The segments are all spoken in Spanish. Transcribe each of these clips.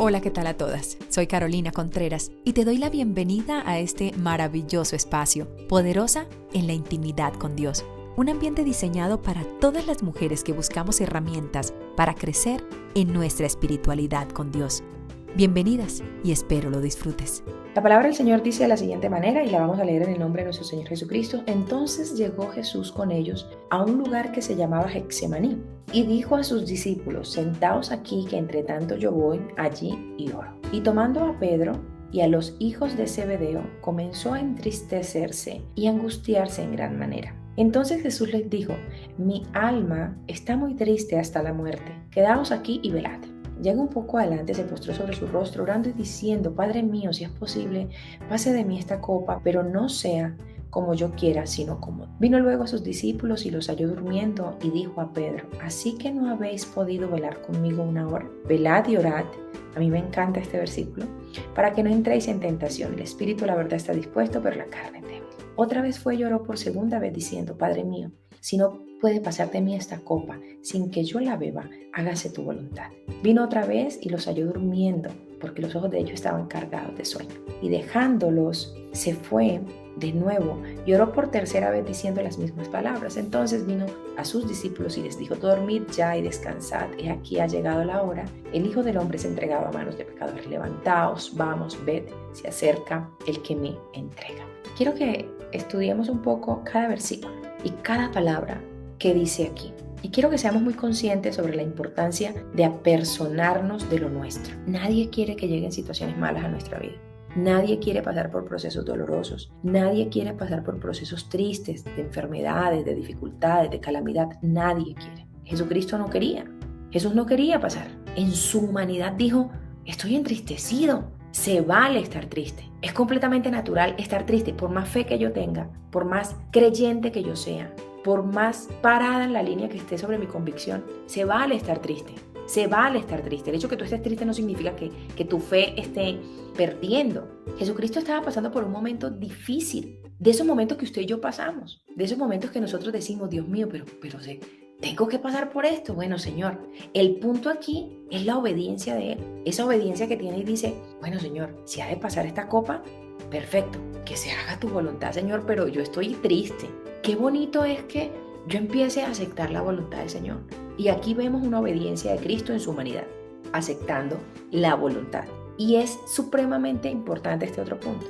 Hola, ¿qué tal a todas? Soy Carolina Contreras y te doy la bienvenida a este maravilloso espacio, poderosa en la intimidad con Dios. Un ambiente diseñado para todas las mujeres que buscamos herramientas para crecer en nuestra espiritualidad con Dios. Bienvenidas y espero lo disfrutes. La palabra del Señor dice de la siguiente manera y la vamos a leer en el nombre de nuestro Señor Jesucristo. Entonces llegó Jesús con ellos a un lugar que se llamaba Hexemaní y dijo a sus discípulos, sentaos aquí que entre tanto yo voy allí y oro. Y tomando a Pedro y a los hijos de Zebedeo, comenzó a entristecerse y angustiarse en gran manera. Entonces Jesús les dijo, mi alma está muy triste hasta la muerte, quedaos aquí y velad. Llega un poco adelante, se postró sobre su rostro, orando y diciendo, Padre mío, si es posible, pase de mí esta copa, pero no sea como yo quiera, sino como. Vino luego a sus discípulos y los halló durmiendo y dijo a Pedro, así que no habéis podido velar conmigo una hora. Velad y orad. A mí me encanta este versículo. Para que no entréis en tentación. El espíritu, la verdad, está dispuesto, pero la carne débil. Otra vez fue y lloró por segunda vez diciendo, Padre mío, si no puede pasar de mí esta copa sin que yo la beba, hágase tu voluntad. Vino otra vez y los halló durmiendo, porque los ojos de ellos estaban cargados de sueño. Y dejándolos, se fue de nuevo y oró por tercera vez diciendo las mismas palabras. Entonces vino a sus discípulos y les dijo, dormid ya y descansad, he aquí ha llegado la hora, el Hijo del Hombre es entregado a manos de pecadores, levantaos, vamos, ved, se acerca el que me entrega. Quiero que estudiemos un poco cada versículo y cada palabra que dice aquí. Y quiero que seamos muy conscientes sobre la importancia de apersonarnos de lo nuestro. Nadie quiere que lleguen situaciones malas a nuestra vida. Nadie quiere pasar por procesos dolorosos. Nadie quiere pasar por procesos tristes, de enfermedades, de dificultades, de calamidad. Nadie quiere. Jesucristo no quería. Jesús no quería pasar. En su humanidad dijo, estoy entristecido. Se vale estar triste. Es completamente natural estar triste, por más fe que yo tenga, por más creyente que yo sea, por más parada en la línea que esté sobre mi convicción, se vale estar triste. Se vale estar triste. El hecho que tú estés triste no significa que, que tu fe esté perdiendo. Jesucristo estaba pasando por un momento difícil, de esos momentos que usted y yo pasamos, de esos momentos que nosotros decimos, Dios mío, pero, pero tengo que pasar por esto. Bueno, Señor, el punto aquí es la obediencia de Él. Esa obediencia que tiene y dice, bueno, Señor, si ha de pasar esta copa, perfecto, que se haga tu voluntad, Señor, pero yo estoy triste. Qué bonito es que yo empiece a aceptar la voluntad del Señor. Y aquí vemos una obediencia de Cristo en su humanidad, aceptando la voluntad. Y es supremamente importante este otro punto.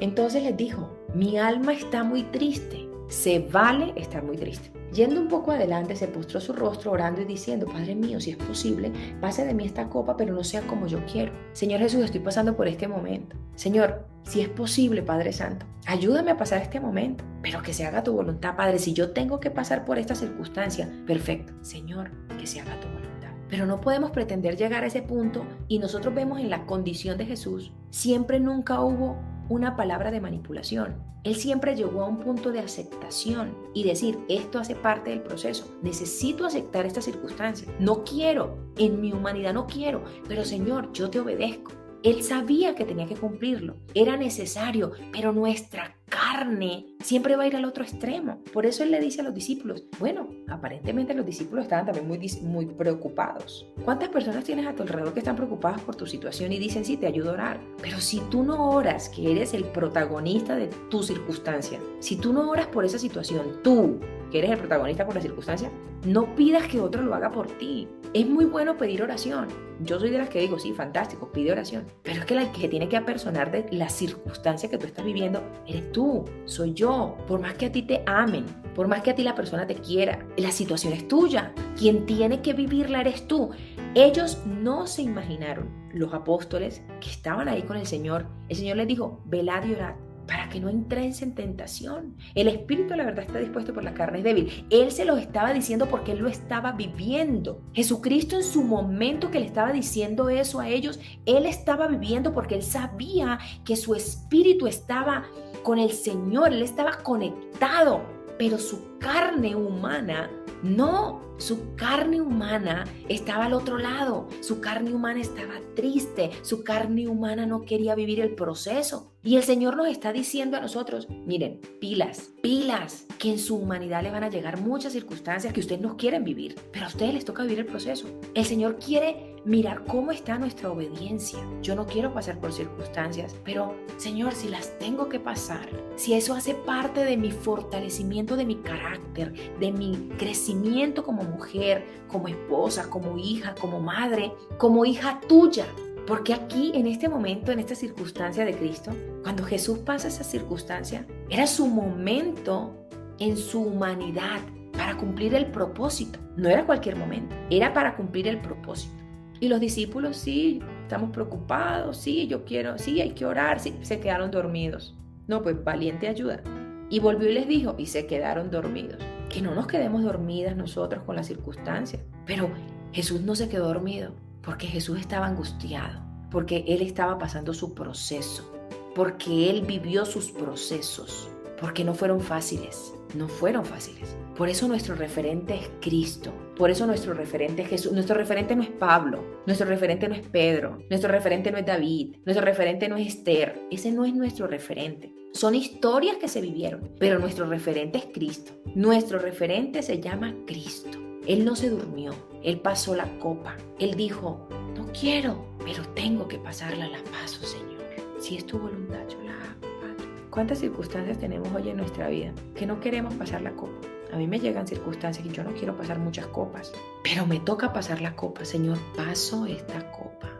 Entonces les dijo, mi alma está muy triste, se vale estar muy triste. Yendo un poco adelante, se postró su rostro orando y diciendo, Padre mío, si es posible, pase de mí esta copa, pero no sea como yo quiero. Señor Jesús, estoy pasando por este momento. Señor, si es posible, Padre Santo, ayúdame a pasar este momento, pero que se haga tu voluntad, Padre. Si yo tengo que pasar por esta circunstancia, perfecto. Señor, que se haga tu voluntad. Pero no podemos pretender llegar a ese punto y nosotros vemos en la condición de Jesús, siempre nunca hubo una palabra de manipulación. Él siempre llegó a un punto de aceptación y decir, esto hace parte del proceso. Necesito aceptar esta circunstancia. No quiero, en mi humanidad no quiero, pero Señor, yo te obedezco. Él sabía que tenía que cumplirlo, era necesario, pero nuestra carne siempre va a ir al otro extremo. Por eso él le dice a los discípulos, bueno, aparentemente los discípulos estaban también muy, preocupados. ¿Cuántas personas tienes a tu alrededor que están preocupadas por tu situación y dicen, sí, te ayudo a orar? Pero si tú no oras, que eres el protagonista de tu circunstancia, si tú no oras por esa situación, tú, que eres el protagonista por la circunstancia, no pidas que otro lo haga por ti. Es muy bueno pedir oración. Yo soy de las que digo, sí, fantástico, pide oración. Pero es que la que tiene que apersonar de la circunstancia que tú estás viviendo eres tú, soy yo. Por más que a ti te amen, por más que a ti la persona te quiera, la situación es tuya. Quien tiene que vivirla eres tú. Ellos no se imaginaron, los apóstoles que estaban ahí con el Señor. El Señor les dijo, velad y orad para que no entren en tentación. El espíritu, la verdad, está dispuesto por la carne es débil. Él se los estaba diciendo porque él lo estaba viviendo. Jesucristo en su momento que le estaba diciendo eso a ellos, él estaba viviendo porque él sabía que su espíritu estaba con el Señor, él estaba conectado, pero su carne humana no. Su carne humana estaba al otro lado. Su carne humana estaba triste. Su carne humana no quería vivir el proceso. Y el Señor nos está diciendo a nosotros, miren, pilas, pilas, que en su humanidad le van a llegar muchas circunstancias que ustedes no quieren vivir, pero a ustedes les toca vivir el proceso. El Señor quiere mirar cómo está nuestra obediencia. Yo no quiero pasar por circunstancias, pero Señor, si las tengo que pasar, si eso hace parte de mi fortalecimiento de mi carácter, de mi crecimiento como mujer, como esposa, como hija, como madre, como hija tuya, porque aquí, en este momento, en esta circunstancia de Cristo, cuando Jesús pasa esa circunstancia, era su momento en su humanidad para cumplir el propósito. No era cualquier momento, era para cumplir el propósito. Y los discípulos, sí, estamos preocupados, sí, yo quiero, sí, hay que orar, sí, se quedaron dormidos. No, pues valiente ayuda. Y volvió y les dijo, y se quedaron dormidos. Que no nos quedemos dormidas nosotros con las circunstancias. Pero Jesús no se quedó dormido porque Jesús estaba angustiado, porque Él estaba pasando su proceso, porque Él vivió sus procesos, porque no fueron fáciles, no fueron fáciles. Por eso nuestro referente es Cristo, por eso nuestro referente es Jesús. Nuestro referente no es Pablo, nuestro referente no es Pedro, nuestro referente no es David, nuestro referente no es Esther, ese no es nuestro referente. Son historias que se vivieron, pero nuestro referente es Cristo. Nuestro referente se llama Cristo. Él no se durmió, él pasó la copa. Él dijo, no quiero, pero tengo que pasarla, la paso, Señor. Si es tu voluntad, yo la hago. ¿Cuántas circunstancias tenemos hoy en nuestra vida que no queremos pasar la copa? A mí me llegan circunstancias que yo no quiero pasar muchas copas, pero me toca pasar la copa. Señor, paso esta copa.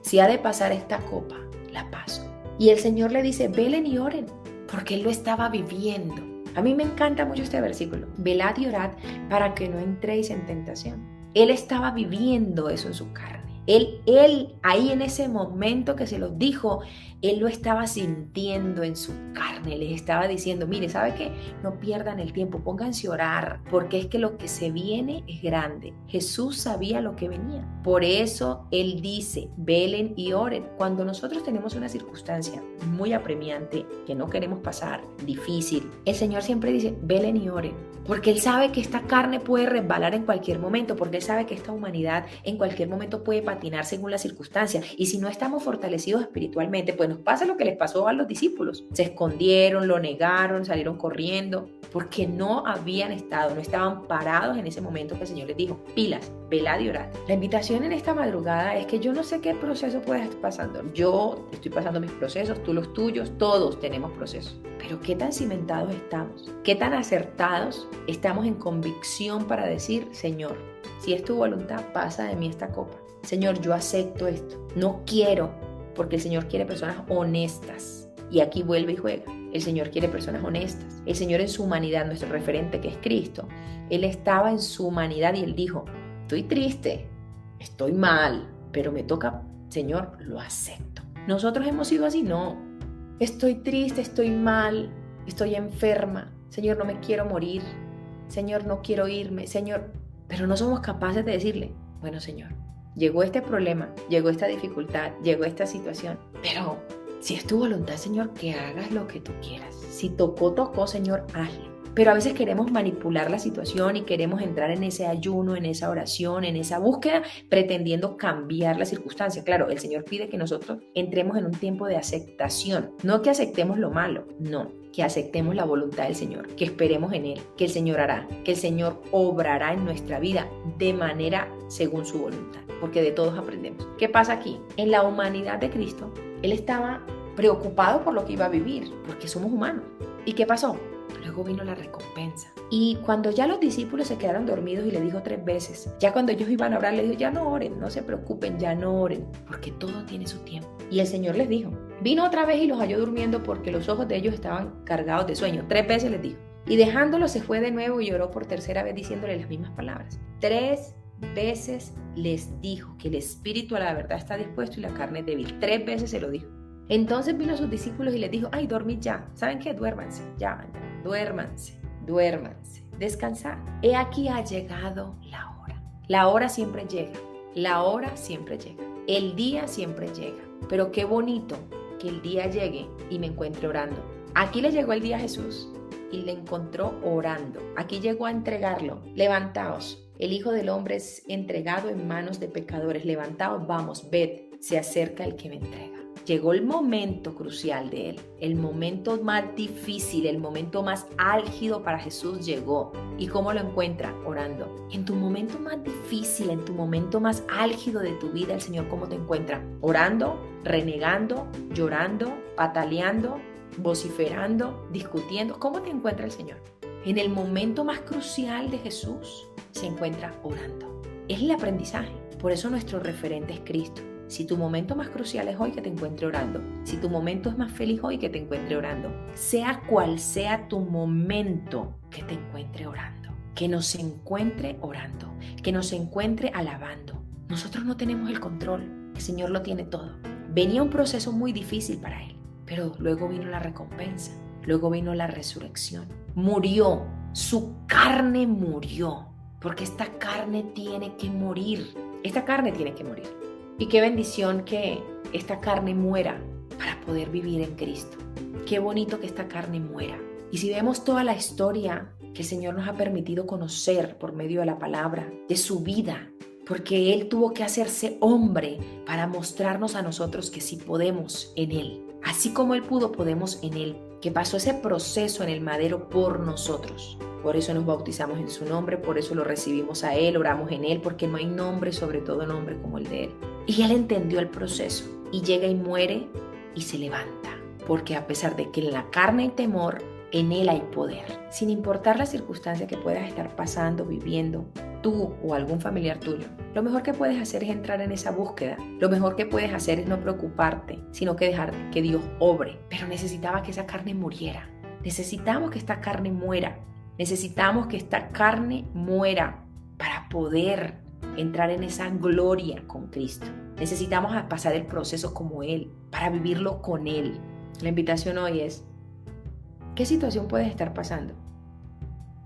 Si ha de pasar esta copa, la paso. Y el Señor le dice, velen y oren, porque Él lo estaba viviendo. A mí me encanta mucho este versículo. Velad y orad para que no entréis en tentación. Él estaba viviendo eso en su carne. Él, él, ahí en ese momento que se los dijo, él lo estaba sintiendo en su carne, les estaba diciendo, mire, ¿sabe qué? No pierdan el tiempo, pónganse a orar, porque es que lo que se viene es grande. Jesús sabía lo que venía. Por eso Él dice, velen y oren. Cuando nosotros tenemos una circunstancia muy apremiante, que no queremos pasar, difícil, el Señor siempre dice, velen y oren. Porque Él sabe que esta carne puede resbalar en cualquier momento, porque Él sabe que esta humanidad en cualquier momento puede patinar según las circunstancias. Y si no estamos fortalecidos espiritualmente, pues pasa lo que les pasó a los discípulos. Se escondieron, lo negaron, salieron corriendo, porque no habían estado, no estaban parados en ese momento que el Señor les dijo, pilas, velad y orad. La invitación en esta madrugada es que yo no sé qué proceso puedes estar pasando. Yo estoy pasando mis procesos, tú los tuyos, todos tenemos procesos. Pero qué tan cimentados estamos, qué tan acertados estamos en convicción para decir, Señor, si es tu voluntad, pasa de mí esta copa. Señor, yo acepto esto. No quiero porque el Señor quiere personas honestas. Y aquí vuelve y juega. El Señor quiere personas honestas. El Señor en su humanidad, nuestro referente que es Cristo, Él estaba en su humanidad y Él dijo, estoy triste, estoy mal, pero me toca, Señor, lo acepto. Nosotros hemos sido así, no. Estoy triste, estoy mal, estoy enferma. Señor, no me quiero morir. Señor, no quiero irme. Señor, pero no somos capaces de decirle, bueno, Señor, llegó este problema, llegó esta dificultad, llegó esta situación, pero si es tu voluntad, Señor, que hagas lo que tú quieras. Si tocó, tocó, Señor, hazlo. Pero a veces queremos manipular la situación y queremos entrar en ese ayuno, en esa oración, en esa búsqueda, pretendiendo cambiar la circunstancia. Claro, el Señor pide que nosotros entremos en un tiempo de aceptación, no que aceptemos lo malo, no, que aceptemos la voluntad del Señor, que esperemos en Él, que el Señor hará, que el Señor obrará en nuestra vida de manera según su voluntad, porque de todos aprendemos. ¿Qué pasa aquí? En la humanidad de Cristo, Él estaba preocupado por lo que iba a vivir, porque somos humanos. ¿Y qué pasó? Luego vino la recompensa. Y cuando ya los discípulos se quedaron dormidos y le dijo tres veces, ya cuando ellos iban a orar, le dijo, ya no oren, no se preocupen, ya no oren, porque todo tiene su tiempo. Y el Señor les dijo, vino otra vez y los halló durmiendo porque los ojos de ellos estaban cargados de sueño. Tres veces les dijo. Y dejándolo se fue de nuevo y lloró por tercera vez diciéndole las mismas palabras. Tres veces les dijo que el espíritu a la verdad está dispuesto y la carne es débil. Tres veces se lo dijo. Entonces vino a sus discípulos y les dijo, ay, dormid ya. ¿Saben qué? Duérmanse, ya, duérmanse, duérmanse, descansar. He aquí ha llegado la hora. La hora siempre llega, la hora siempre llega, el día siempre llega. Pero qué bonito que el día llegue y me encuentre orando. Aquí le llegó el día a Jesús y le encontró orando. Aquí llegó a entregarlo. Levantaos, el Hijo del Hombre es entregado en manos de pecadores. Levantaos, vamos, ved, se acerca el que me entrega. Llegó el momento crucial de él, el momento más difícil, el momento más álgido para Jesús llegó. ¿Y cómo lo encuentra? Orando. En tu momento más difícil, en tu momento más álgido de tu vida, el Señor cómo te encuentra? Orando, renegando, llorando, pataleando, vociferando, discutiendo. ¿Cómo te encuentra el Señor? En el momento más crucial de Jesús se encuentra orando. Es el aprendizaje. Por eso nuestro referente es Cristo. Si tu momento más crucial es hoy, que te encuentre orando. Si tu momento es más feliz hoy, que te encuentre orando. Sea cual sea tu momento, que te encuentre orando. Que nos encuentre orando. Que nos encuentre alabando. Nosotros no tenemos el control. El Señor lo tiene todo. Venía un proceso muy difícil para Él, pero luego vino la recompensa. Luego vino la resurrección. Murió. Su carne murió. Porque esta carne tiene que morir. Esta carne tiene que morir. Y qué bendición que esta carne muera para poder vivir en Cristo. Qué bonito que esta carne muera. Y si vemos toda la historia que el Señor nos ha permitido conocer por medio de la palabra, de su vida, porque Él tuvo que hacerse hombre para mostrarnos a nosotros que sí podemos en Él. Así como Él pudo, podemos en Él, que pasó ese proceso en el madero por nosotros. Por eso nos bautizamos en su nombre, por eso lo recibimos a Él, oramos en Él, porque no hay nombre, sobre todo nombre como el de Él. Y Él entendió el proceso y llega y muere y se levanta, porque a pesar de que en la carne hay temor, en Él hay poder. Sin importar la circunstancia que puedas estar pasando, viviendo, tú o algún familiar tuyo, lo mejor que puedes hacer es entrar en esa búsqueda. Lo mejor que puedes hacer es no preocuparte, sino que dejar que Dios obre. Pero necesitaba que esa carne muriera. Necesitamos que esta carne muera Necesitamos que esta carne muera para poder entrar en esa gloria con Cristo. Necesitamos pasar el proceso como Él, para vivirlo con Él. La invitación hoy es, ¿qué situación puedes estar pasando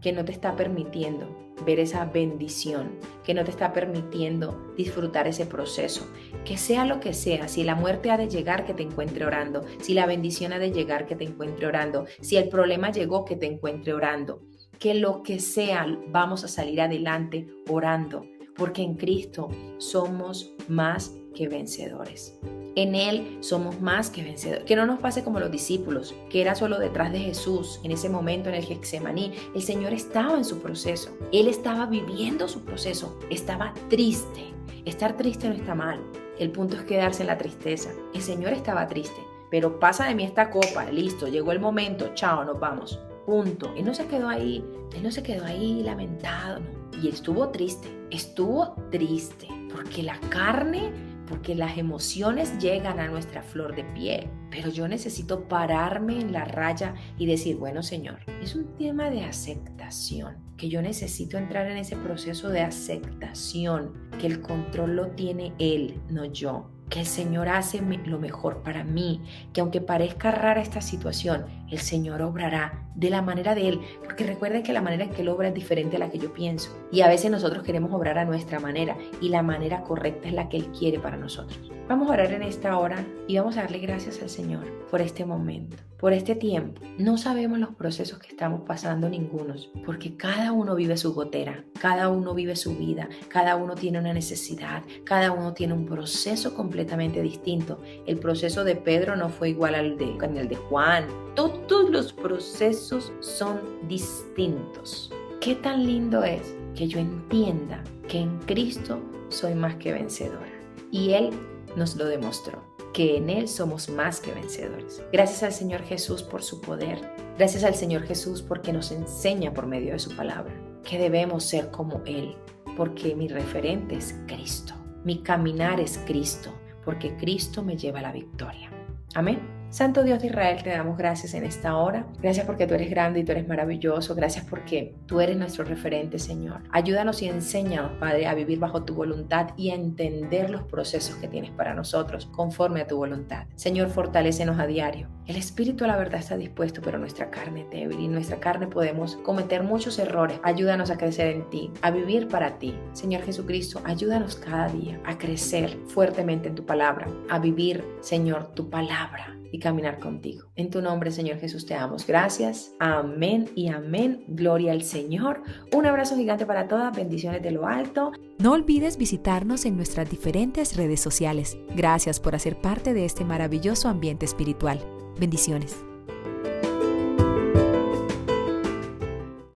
que no te está permitiendo ver esa bendición, que no te está permitiendo disfrutar ese proceso? Que sea lo que sea, si la muerte ha de llegar, que te encuentre orando, si la bendición ha de llegar, que te encuentre orando, si el problema llegó, que te encuentre orando que lo que sea vamos a salir adelante orando, porque en Cristo somos más que vencedores. En Él somos más que vencedores. Que no nos pase como los discípulos, que era solo detrás de Jesús en ese momento en el Getsemaní. El Señor estaba en su proceso. Él estaba viviendo su proceso. Estaba triste. Estar triste no está mal. El punto es quedarse en la tristeza. El Señor estaba triste. Pero pasa de mí esta copa. Listo, llegó el momento. Chao, nos vamos punto. Él no se quedó ahí, él no se quedó ahí lamentado. Y estuvo triste, estuvo triste, porque la carne, porque las emociones llegan a nuestra flor de piel. Pero yo necesito pararme en la raya y decir, bueno Señor, es un tema de aceptación, que yo necesito entrar en ese proceso de aceptación, que el control lo tiene Él, no yo que el Señor hace lo mejor para mí, que aunque parezca rara esta situación, el Señor obrará de la manera de Él, porque recuerden que la manera en que Él obra es diferente a la que yo pienso. Y a veces nosotros queremos obrar a nuestra manera y la manera correcta es la que Él quiere para nosotros. Vamos a orar en esta hora y vamos a darle gracias al Señor por este momento, por este tiempo. No sabemos los procesos que estamos pasando ningunos, porque cada uno vive su gotera, cada uno vive su vida, cada uno tiene una necesidad, cada uno tiene un proceso completamente distinto. El proceso de Pedro no fue igual al de, al de Juan. Todos los procesos son distintos. ¿Qué tan lindo es que yo entienda que en Cristo soy más que vencedora? Y Él nos lo demostró, que en Él somos más que vencedores. Gracias al Señor Jesús por su poder. Gracias al Señor Jesús porque nos enseña por medio de su palabra que debemos ser como Él, porque mi referente es Cristo. Mi caminar es Cristo, porque Cristo me lleva a la victoria. Amén. Santo Dios de Israel, te damos gracias en esta hora. Gracias porque tú eres grande y tú eres maravilloso. Gracias porque tú eres nuestro referente, Señor. Ayúdanos y enséñanos, Padre, a vivir bajo tu voluntad y a entender los procesos que tienes para nosotros conforme a tu voluntad. Señor, fortalécenos a diario. El espíritu a la verdad está dispuesto, pero nuestra carne es débil y nuestra carne podemos cometer muchos errores. Ayúdanos a crecer en ti, a vivir para ti. Señor Jesucristo, ayúdanos cada día a crecer fuertemente en tu palabra, a vivir, Señor, tu palabra y caminar contigo. En tu nombre, Señor Jesús, te damos gracias. Amén y amén. Gloria al Señor. Un abrazo gigante para todas. Bendiciones de lo alto. No olvides visitarnos en nuestras diferentes redes sociales. Gracias por hacer parte de este maravilloso ambiente espiritual. Bendiciones.